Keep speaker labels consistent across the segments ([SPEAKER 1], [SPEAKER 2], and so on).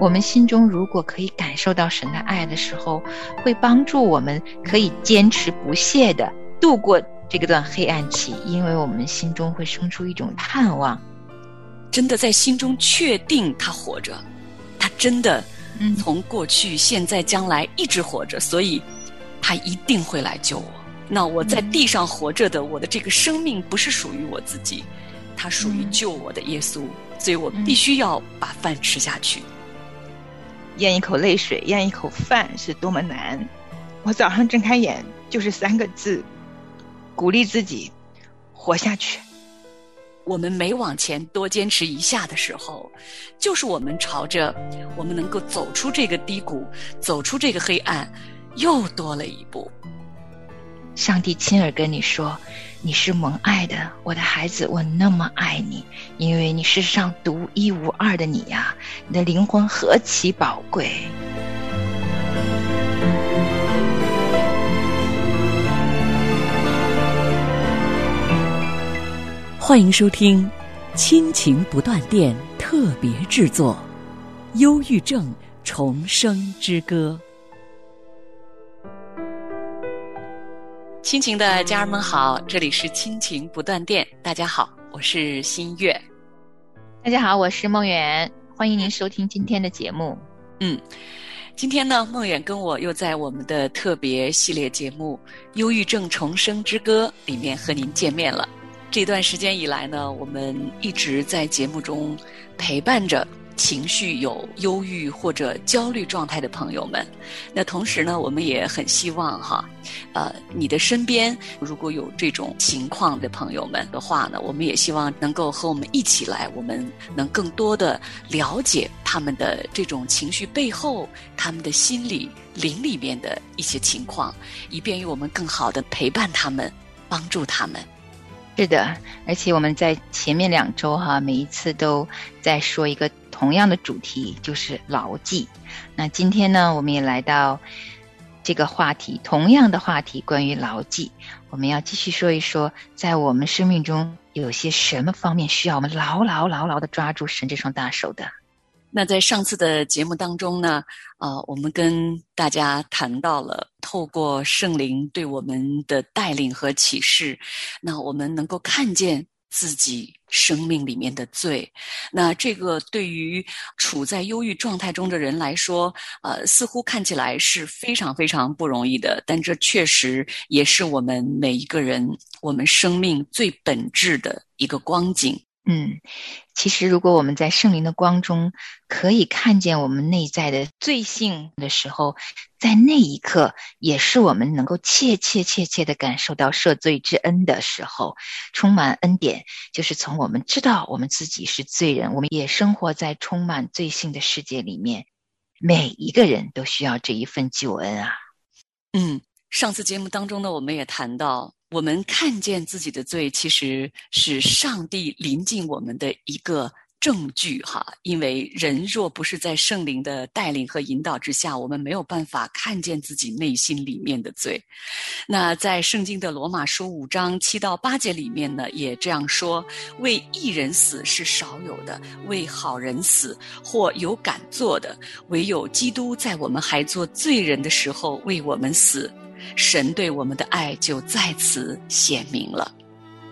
[SPEAKER 1] 我们心中如果可以感受到神的爱的时候，会帮助我们可以坚持不懈的度过这个段黑暗期，因为我们心中会生出一种盼望，
[SPEAKER 2] 真的在心中确定他活着，他真的从过去、现在、将来一直活着，所以他一定会来救我。那我在地上活着的，我的这个生命不是属于我自己，它属于救我的耶稣，所以我必须要把饭吃下去。
[SPEAKER 1] 咽一口泪水，咽一口饭是多么难！我早上睁开眼就是三个字：鼓励自己活下去。
[SPEAKER 2] 我们每往前多坚持一下的时候，就是我们朝着我们能够走出这个低谷、走出这个黑暗，又多了一步。
[SPEAKER 1] 上帝亲耳跟你说：“你是蒙爱的，我的孩子，我那么爱你，因为你世上独一无二的你呀，你的灵魂何其宝贵。”
[SPEAKER 3] 欢迎收听《亲情不断电》特别制作，《忧郁症重生之歌》。
[SPEAKER 2] 亲情的家人们好，这里是亲情不断电。大家好，我是新月。
[SPEAKER 1] 大家好，我是梦远。欢迎您收听今天的节目。
[SPEAKER 2] 嗯，今天呢，梦远跟我又在我们的特别系列节目《忧郁症重生之歌》里面和您见面了。这段时间以来呢，我们一直在节目中陪伴着。情绪有忧郁或者焦虑状态的朋友们，那同时呢，我们也很希望哈，呃，你的身边如果有这种情况的朋友们的话呢，我们也希望能够和我们一起来，我们能更多的了解他们的这种情绪背后，他们的心理灵里面的一些情况，以便于我们更好的陪伴他们，帮助他们。
[SPEAKER 1] 是的，而且我们在前面两周哈，每一次都在说一个。同样的主题就是牢记。那今天呢，我们也来到这个话题，同样的话题，关于牢记。我们要继续说一说，在我们生命中有些什么方面需要我们牢牢牢牢的抓住神这双大手的。
[SPEAKER 2] 那在上次的节目当中呢，呃，我们跟大家谈到了透过圣灵对我们的带领和启示，那我们能够看见。自己生命里面的罪，那这个对于处在忧郁状态中的人来说，呃，似乎看起来是非常非常不容易的。但这确实也是我们每一个人我们生命最本质的一个光景。
[SPEAKER 1] 嗯，其实如果我们在圣灵的光中可以看见我们内在的罪性的时候，在那一刻也是我们能够切切切切的感受到赦罪之恩的时候，充满恩典，就是从我们知道我们自己是罪人，我们也生活在充满罪性的世界里面，每一个人都需要这一份救恩啊。
[SPEAKER 2] 嗯，上次节目当中呢，我们也谈到。我们看见自己的罪，其实是上帝临近我们的一个证据，哈。因为人若不是在圣灵的带领和引导之下，我们没有办法看见自己内心里面的罪。那在圣经的罗马书五章七到八节里面呢，也这样说：为一人死是少有的，为好人死或有敢做的，唯有基督在我们还做罪人的时候为我们死。神对我们的爱就在此显明了。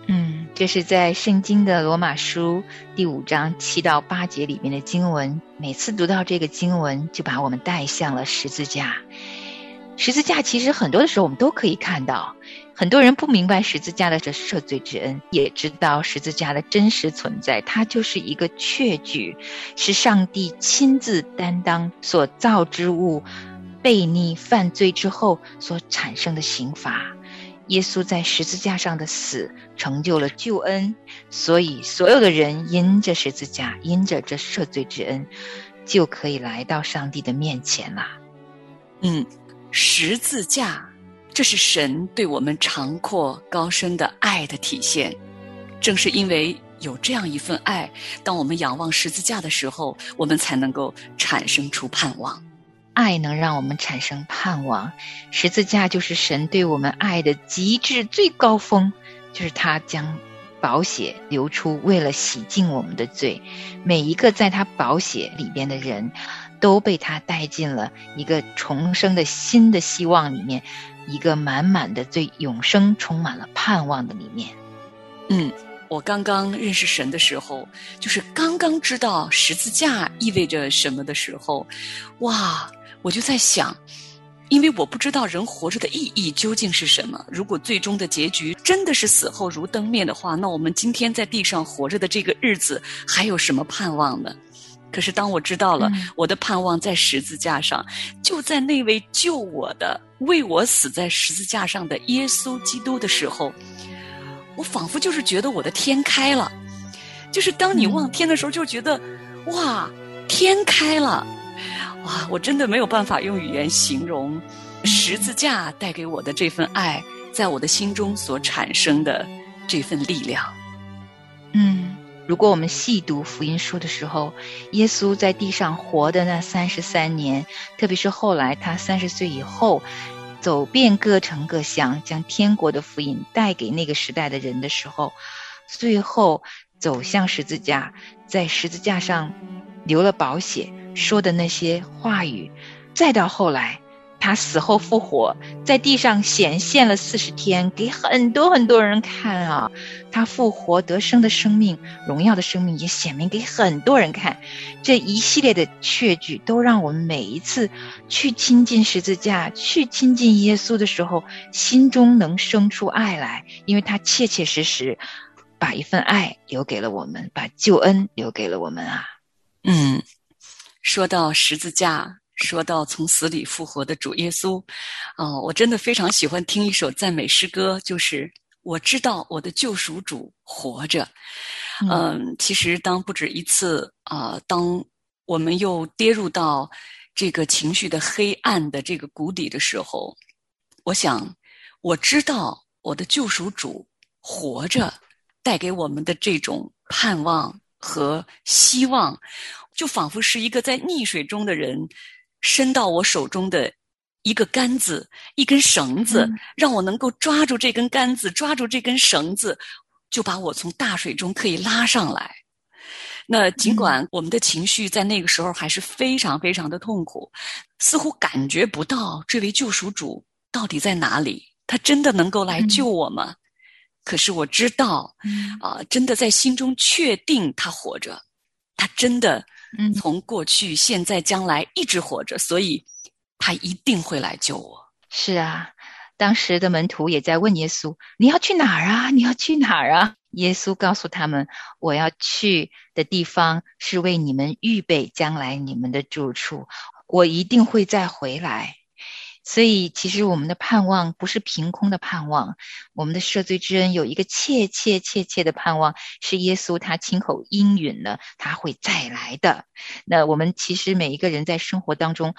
[SPEAKER 1] 嗯，这是在圣经的罗马书第五章七到八节里面的经文。每次读到这个经文，就把我们带向了十字架。十字架其实很多的时候我们都可以看到，很多人不明白十字架的这赦罪之恩，也知道十字架的真实存在。它就是一个确据，是上帝亲自担当所造之物。悖逆犯罪之后所产生的刑罚，耶稣在十字架上的死成就了救恩，所以所有的人因着十字架，因着这赦罪之恩，就可以来到上帝的面前了。
[SPEAKER 2] 嗯，十字架，这是神对我们长阔高深的爱的体现。正是因为有这样一份爱，当我们仰望十字架的时候，我们才能够产生出盼望。
[SPEAKER 1] 爱能让我们产生盼望，十字架就是神对我们爱的极致最高峰，就是他将宝血流出，为了洗净我们的罪。每一个在他宝血里边的人，都被他带进了一个重生的新的希望里面，一个满满的对永生充满了盼望的里面。
[SPEAKER 2] 嗯，我刚刚认识神的时候，就是刚刚知道十字架意味着什么的时候，哇，我就在想。因为我不知道人活着的意义究竟是什么。如果最终的结局真的是死后如灯灭的话，那我们今天在地上活着的这个日子还有什么盼望呢？可是当我知道了我的盼望在十字架上，就在那位救我的、为我死在十字架上的耶稣基督的时候，我仿佛就是觉得我的天开了。就是当你望天的时候，就觉得哇，天开了。哇，我真的没有办法用语言形容十字架带给我的这份爱，在我的心中所产生的这份力量。
[SPEAKER 1] 嗯，如果我们细读福音书的时候，耶稣在地上活的那三十三年，特别是后来他三十岁以后，走遍各城各乡，将天国的福音带给那个时代的人的时候，最后走向十字架，在十字架上流了宝血。说的那些话语，再到后来，他死后复活，在地上显现了四十天，给很多很多人看啊。他复活得生的生命，荣耀的生命也显明给很多人看。这一系列的确据，都让我们每一次去亲近十字架、去亲近耶稣的时候，心中能生出爱来，因为他切切实实把一份爱留给了我们，把救恩留给了我们啊。
[SPEAKER 2] 嗯。说到十字架，说到从死里复活的主耶稣，哦，我真的非常喜欢听一首赞美诗歌，就是我知道我的救赎主活着。嗯，其实当不止一次啊，当我们又跌入到这个情绪的黑暗的这个谷底的时候，我想我知道我的救赎主活着，带给我们的这种盼望和希望。就仿佛是一个在溺水中的人，伸到我手中的一个杆子、一根绳子，让我能够抓住这根杆子，抓住这根绳子，就把我从大水中可以拉上来。那尽管我们的情绪在那个时候还是非常非常的痛苦，似乎感觉不到这位救赎主到底在哪里，他真的能够来救我吗？可是我知道，啊，真的在心中确定他活着，他真的。嗯，从过去、现在、将来一直活着，所以他一定会来救我。
[SPEAKER 1] 是啊，当时的门徒也在问耶稣：“你要去哪儿啊？你要去哪儿啊？”耶稣告诉他们：“我要去的地方是为你们预备将来你们的住处，我一定会再回来。”所以，其实我们的盼望不是凭空的盼望，我们的赦罪之恩有一个切切切切的盼望，是耶稣他亲口应允了，他会再来的。那我们其实每一个人在生活当中，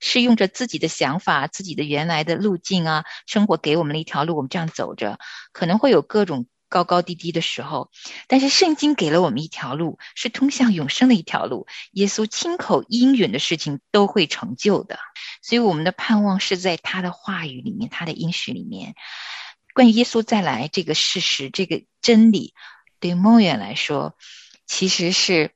[SPEAKER 1] 是用着自己的想法、自己的原来的路径啊，生活给我们了一条路，我们这样走着，可能会有各种。高高低低的时候，但是圣经给了我们一条路，是通向永生的一条路。耶稣亲口应允的事情都会成就的，所以我们的盼望是在他的话语里面，他的应许里面。关于耶稣再来这个事实，这个真理，对梦远来说，其实是。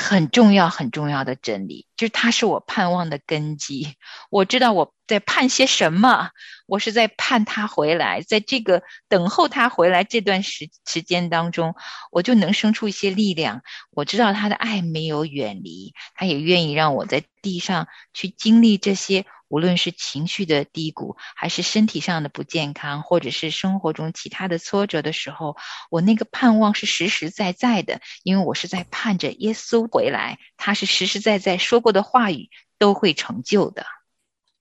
[SPEAKER 1] 很重要很重要的真理，就是它是我盼望的根基。我知道我在盼些什么，我是在盼他回来，在这个等候他回来这段时时间当中，我就能生出一些力量。我知道他的爱没有远离，他也愿意让我在地上去经历这些。无论是情绪的低谷，还是身体上的不健康，或者是生活中其他的挫折的时候，我那个盼望是实实在在的，因为我是在盼着耶稣回来，他是实实在在说过的话语都会成就的。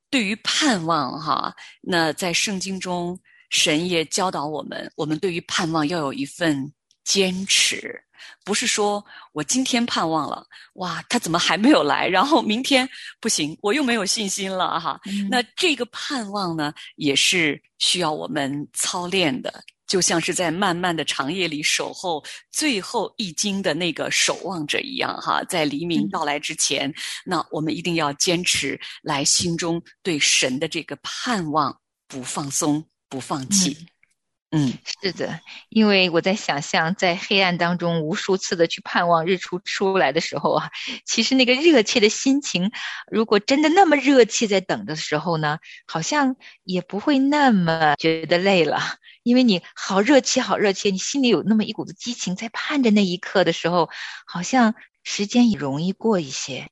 [SPEAKER 2] 对于盼望，哈，那在圣经中，神也教导我们，我们对于盼望要有一份坚持。不是说我今天盼望了，哇，他怎么还没有来？然后明天不行，我又没有信心了哈。那这个盼望呢，也是需要我们操练的，就像是在漫漫的长夜里守候最后一经的那个守望者一样哈。在黎明到来之前，那我们一定要坚持来心中对神的这个盼望不放松、不放弃。嗯，嗯
[SPEAKER 4] 是的，因为我在想象，在黑暗当中无数次的去盼望日出出来的时候啊，其实那个热切的心情，如果真的那么热切在等的时候呢，好像也不会那么觉得累了，因为你好热切，好热切，你心里有那么一股子激情在盼着那一刻的时候，好像时间也容易过一些。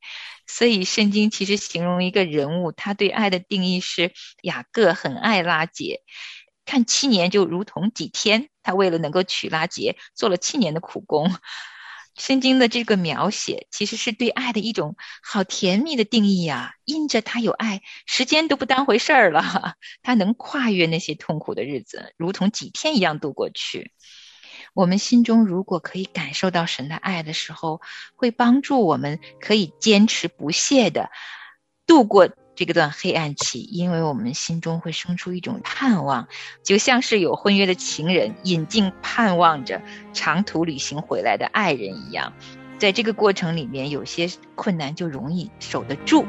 [SPEAKER 4] 所以圣经其实形容一个人物，他对爱的定义是雅各很爱拉结。看七年就如同几天，他为了能够娶拉结，做了七年的苦工。圣经的这个描写，其实是对爱的一种好甜蜜的定义啊！因着他有爱，时间都不当回事儿了，他能跨越那些痛苦的日子，如同几天一样度过去。我们心中如果可以感受到神的爱的时候，会帮助我们可以坚持不懈的度过。这个段黑暗期，因为我们心中会生出一种盼望，就像是有婚约的情人引进盼望着长途旅行回来的爱人一样，在这个过程里面，有些困难就容易守得住。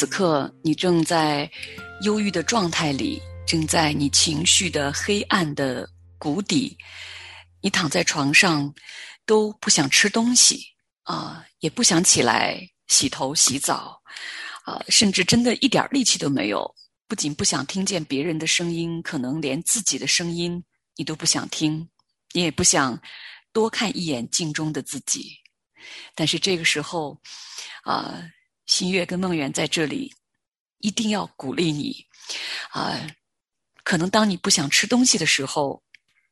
[SPEAKER 2] 此刻你正在忧郁的状态里，正在你情绪的黑暗的谷底，你躺在床上都不想吃东西啊，也不想起来洗头洗澡啊，甚至真的一点力气都没有。不仅不想听见别人的声音，可能连自己的声音你都不想听，你也不想多看一眼镜中的自己。但是这个时候，啊，新月跟梦圆在这里，一定要鼓励你，啊，可能当你不想吃东西的时候，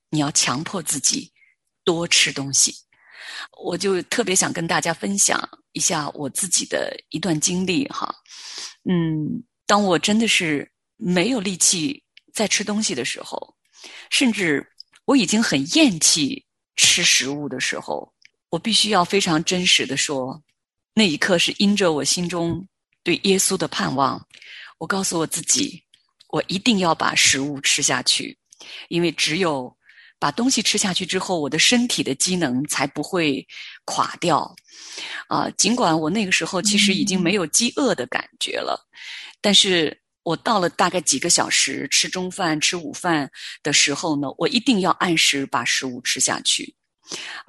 [SPEAKER 2] 你要强迫自己多吃东西。我就特别想跟大家分享一下我自己的一段经历哈，嗯。当我真的是没有力气再吃东西的时候，甚至我已经很厌弃吃食物的时候，我必须要非常真实的说，那一刻是因着我心中对耶稣的盼望，我告诉我自己，我一定要把食物吃下去，因为只有把东西吃下去之后，我的身体的机能才不会垮掉。啊，尽管我那个时候其实已经没有饥饿的感觉了。但是我到了大概几个小时吃中饭、吃午饭的时候呢，我一定要按时把食物吃下去。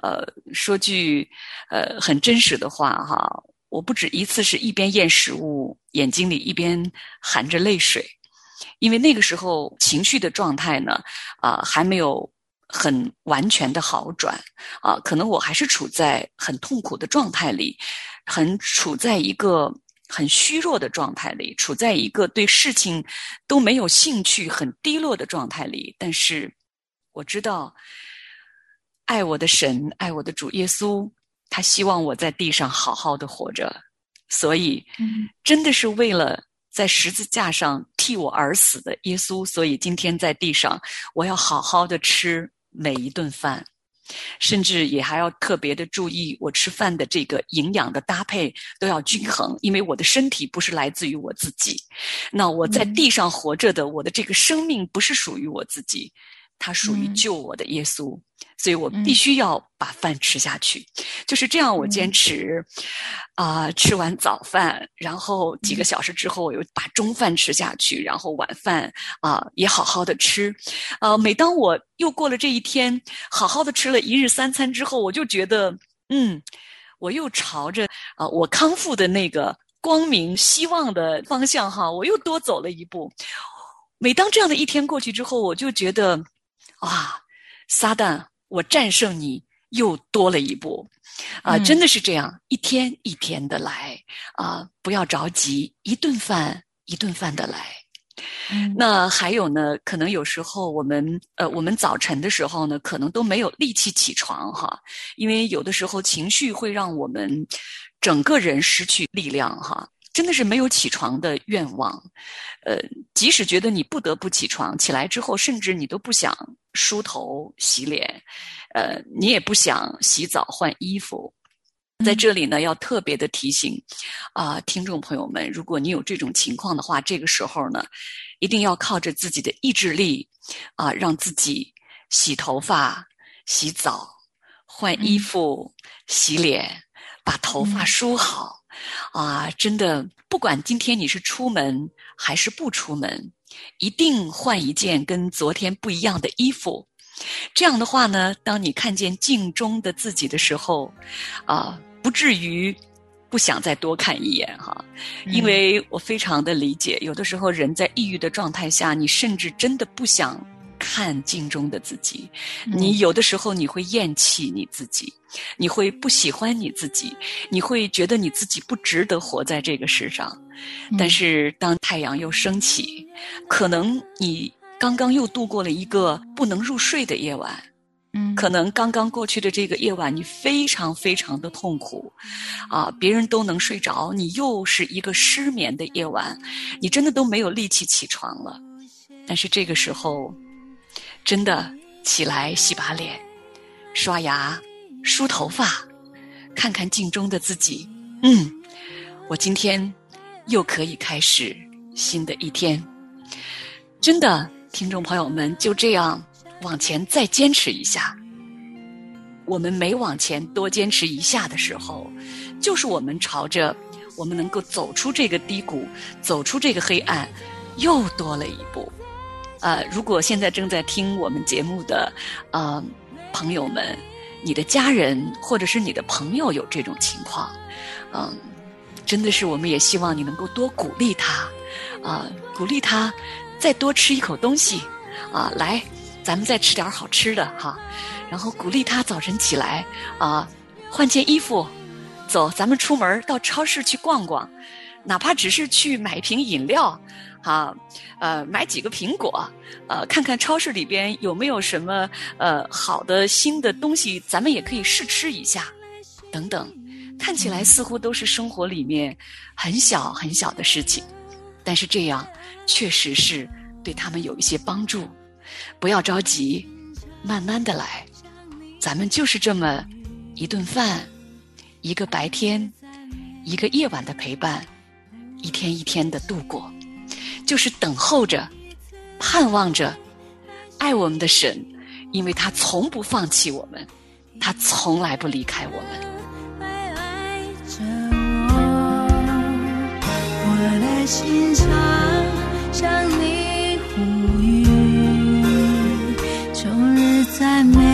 [SPEAKER 2] 呃，说句呃很真实的话哈，我不止一次是一边咽食物，眼睛里一边含着泪水，因为那个时候情绪的状态呢，啊还没有很完全的好转啊，可能我还是处在很痛苦的状态里，很处在一个。很虚弱的状态里，处在一个对事情都没有兴趣、很低落的状态里。但是我知道，爱我的神、爱我的主耶稣，他希望我在地上好好的活着。所以，真的是为了在十字架上替我而死的耶稣，所以今天在地上，我要好好的吃每一顿饭。甚至也还要特别的注意，我吃饭的这个营养的搭配都要均衡，因为我的身体不是来自于我自己。那我在地上活着的，我的这个生命不是属于我自己，它属于救我的耶稣。所以我必须要把饭吃下去，就是这样。我坚持，啊，吃完早饭，然后几个小时之后，我又把中饭吃下去，然后晚饭啊也好好的吃。呃，每当我又过了这一天，好好的吃了一日三餐之后，我就觉得，嗯，我又朝着啊我康复的那个光明希望的方向哈，我又多走了一步。每当这样的一天过去之后，我就觉得，啊，撒旦。我战胜你又多了一步，啊，真的是这样，一天一天的来啊，不要着急，一顿饭一顿饭的来。那还有呢，可能有时候我们呃，我们早晨的时候呢，可能都没有力气起床哈，因为有的时候情绪会让我们整个人失去力量哈。真的是没有起床的愿望，呃，即使觉得你不得不起床，起来之后，甚至你都不想梳头洗脸，呃，你也不想洗澡换衣服。在这里呢，要特别的提醒啊，听众朋友们，如果你有这种情况的话，这个时候呢，一定要靠着自己的意志力啊，让自己洗头发、洗澡、换衣服、洗脸，把头发梳好。啊，真的，不管今天你是出门还是不出门，一定换一件跟昨天不一样的衣服。这样的话呢，当你看见镜中的自己的时候，啊，不至于不想再多看一眼哈。因为我非常的理解，有的时候人在抑郁的状态下，你甚至真的不想。看镜中的自己，你有的时候你会厌弃你自己，你会不喜欢你自己，你会觉得你自己不值得活在这个世上。但是当太阳又升起，可能你刚刚又度过了一个不能入睡的夜晚，嗯，可能刚刚过去的这个夜晚你非常非常的痛苦，啊，别人都能睡着，你又是一个失眠的夜晚，你真的都没有力气起床了。但是这个时候。真的起来洗把脸、刷牙、梳头发，看看镜中的自己。嗯，我今天又可以开始新的一天。真的，听众朋友们，就这样往前再坚持一下。我们每往前多坚持一下的时候，就是我们朝着我们能够走出这个低谷，走出这个黑暗，又多了一步。呃，如果现在正在听我们节目的呃朋友们，你的家人或者是你的朋友有这种情况，嗯，真的是我们也希望你能够多鼓励他，啊，鼓励他再多吃一口东西，啊，来，咱们再吃点好吃的哈，然后鼓励他早晨起来啊，换件衣服，走，咱们出门到超市去逛逛，哪怕只是去买一瓶饮料。啊，呃，买几个苹果，呃，看看超市里边有没有什么呃好的新的东西，咱们也可以试吃一下，等等，看起来似乎都是生活里面很小很小的事情，但是这样确实是对他们有一些帮助。不要着急，慢慢的来，咱们就是这么一顿饭，一个白天，一个夜晚的陪伴，一天一天的度过。就是等候着，盼望着，爱我们的神，因为他从不放弃我们，他从来不离开我们。
[SPEAKER 4] 我，的心常向你呼吁，终日赞美，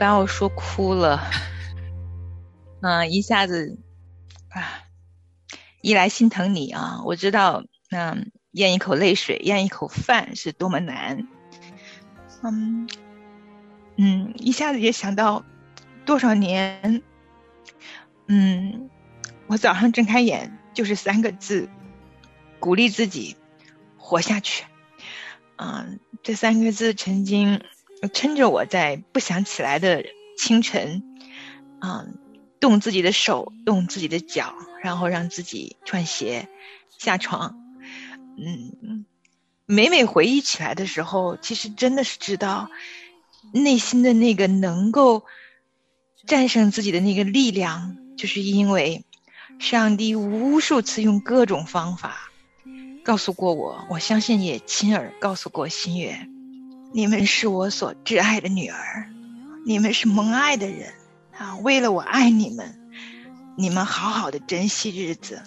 [SPEAKER 1] 把我说哭了，嗯、一下子啊，一来心疼你啊，我知道，嗯、咽一口泪水，咽一口饭是多么难，嗯嗯，一下子也想到多少年，嗯，我早上睁开眼就是三个字，鼓励自己活下去，嗯、这三个字曾经撑着我在不想起来的清晨，嗯，动自己的手，动自己的脚，然后让自己穿鞋下床。嗯，每每回忆起来的时候，其实真的是知道内心的那个能够战胜自己的那个力量，就是因为上帝无数次用各种方法告诉过我，我相信也亲耳告诉过心月。你们是我所挚爱的女儿，你们是蒙爱的人啊！为了我爱你们，你们好好的珍惜日子。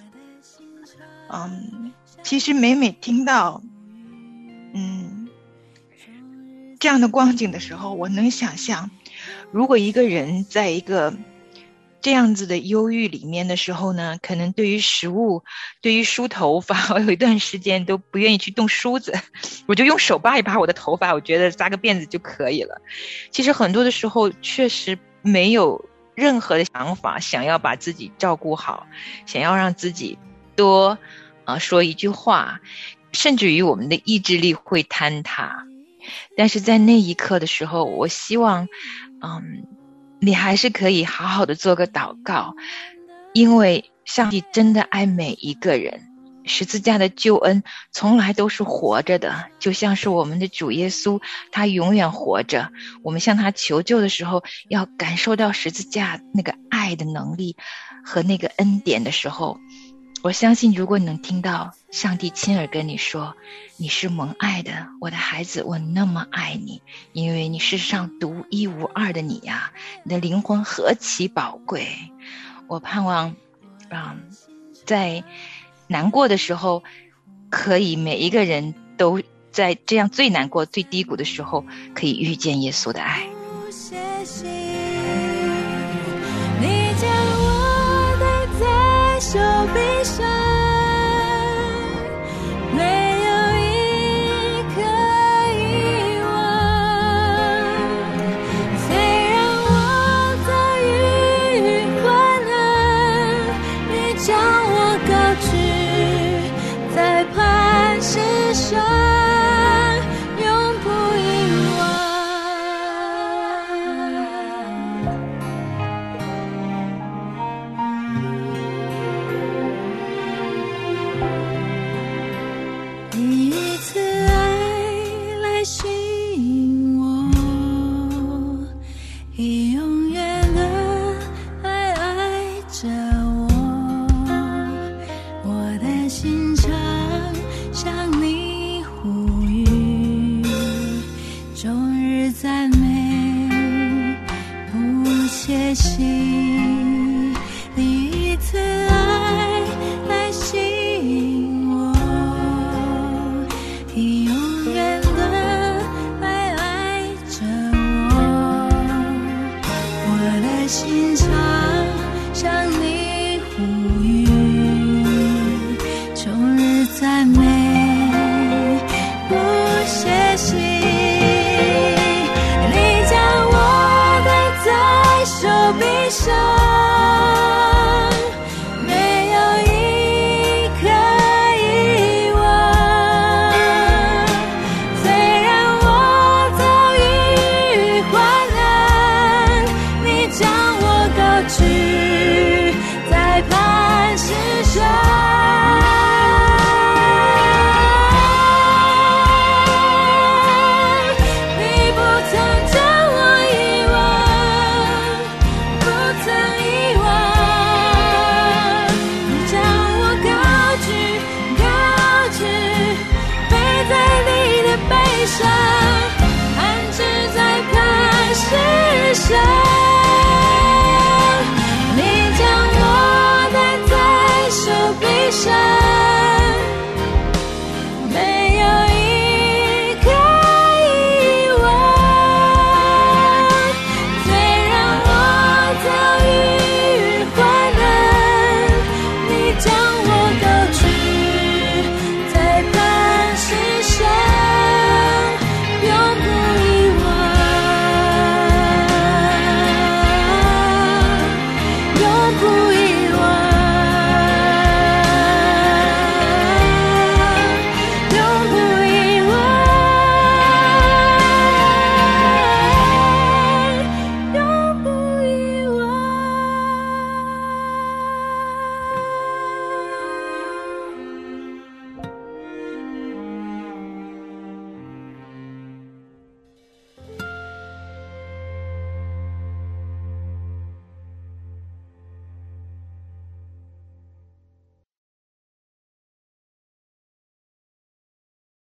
[SPEAKER 1] 嗯，其实每每听到，嗯，这样的光景的时候，我能想象，如果一个人在一个这样子的忧郁里面的时候呢，可能对于食物，对于梳头发，我有一段时间都不愿意去动梳子，我就用手扒一扒我的头发，我觉得扎个辫子就可以了。其实很多的时候确实没有任何的想法，想要把自己照顾好，想要让自己多啊、说一句话，甚至于我们的意志力会坍塌。但是在那一刻的时候，我希望，嗯，你还是可以好好的做个祷告，因为上帝真的爱每一个人。十字架的救恩从来都是活着的，就像是我们的主耶稣，他永远活着。我们向他求救的时候，要感受到十字架那个爱的能力和那个恩典的时候，我相信，如果你能听到上帝亲耳跟你说：“你是蒙爱的，我的孩子，我那么爱你，因为你世上独一无二的你呀，你的灵魂何其宝贵。”我盼望，啊，在。难过的时候，可以每一个人都在这样最难过、最低谷的时候，可以遇见耶稣的爱。
[SPEAKER 4] 手臂上。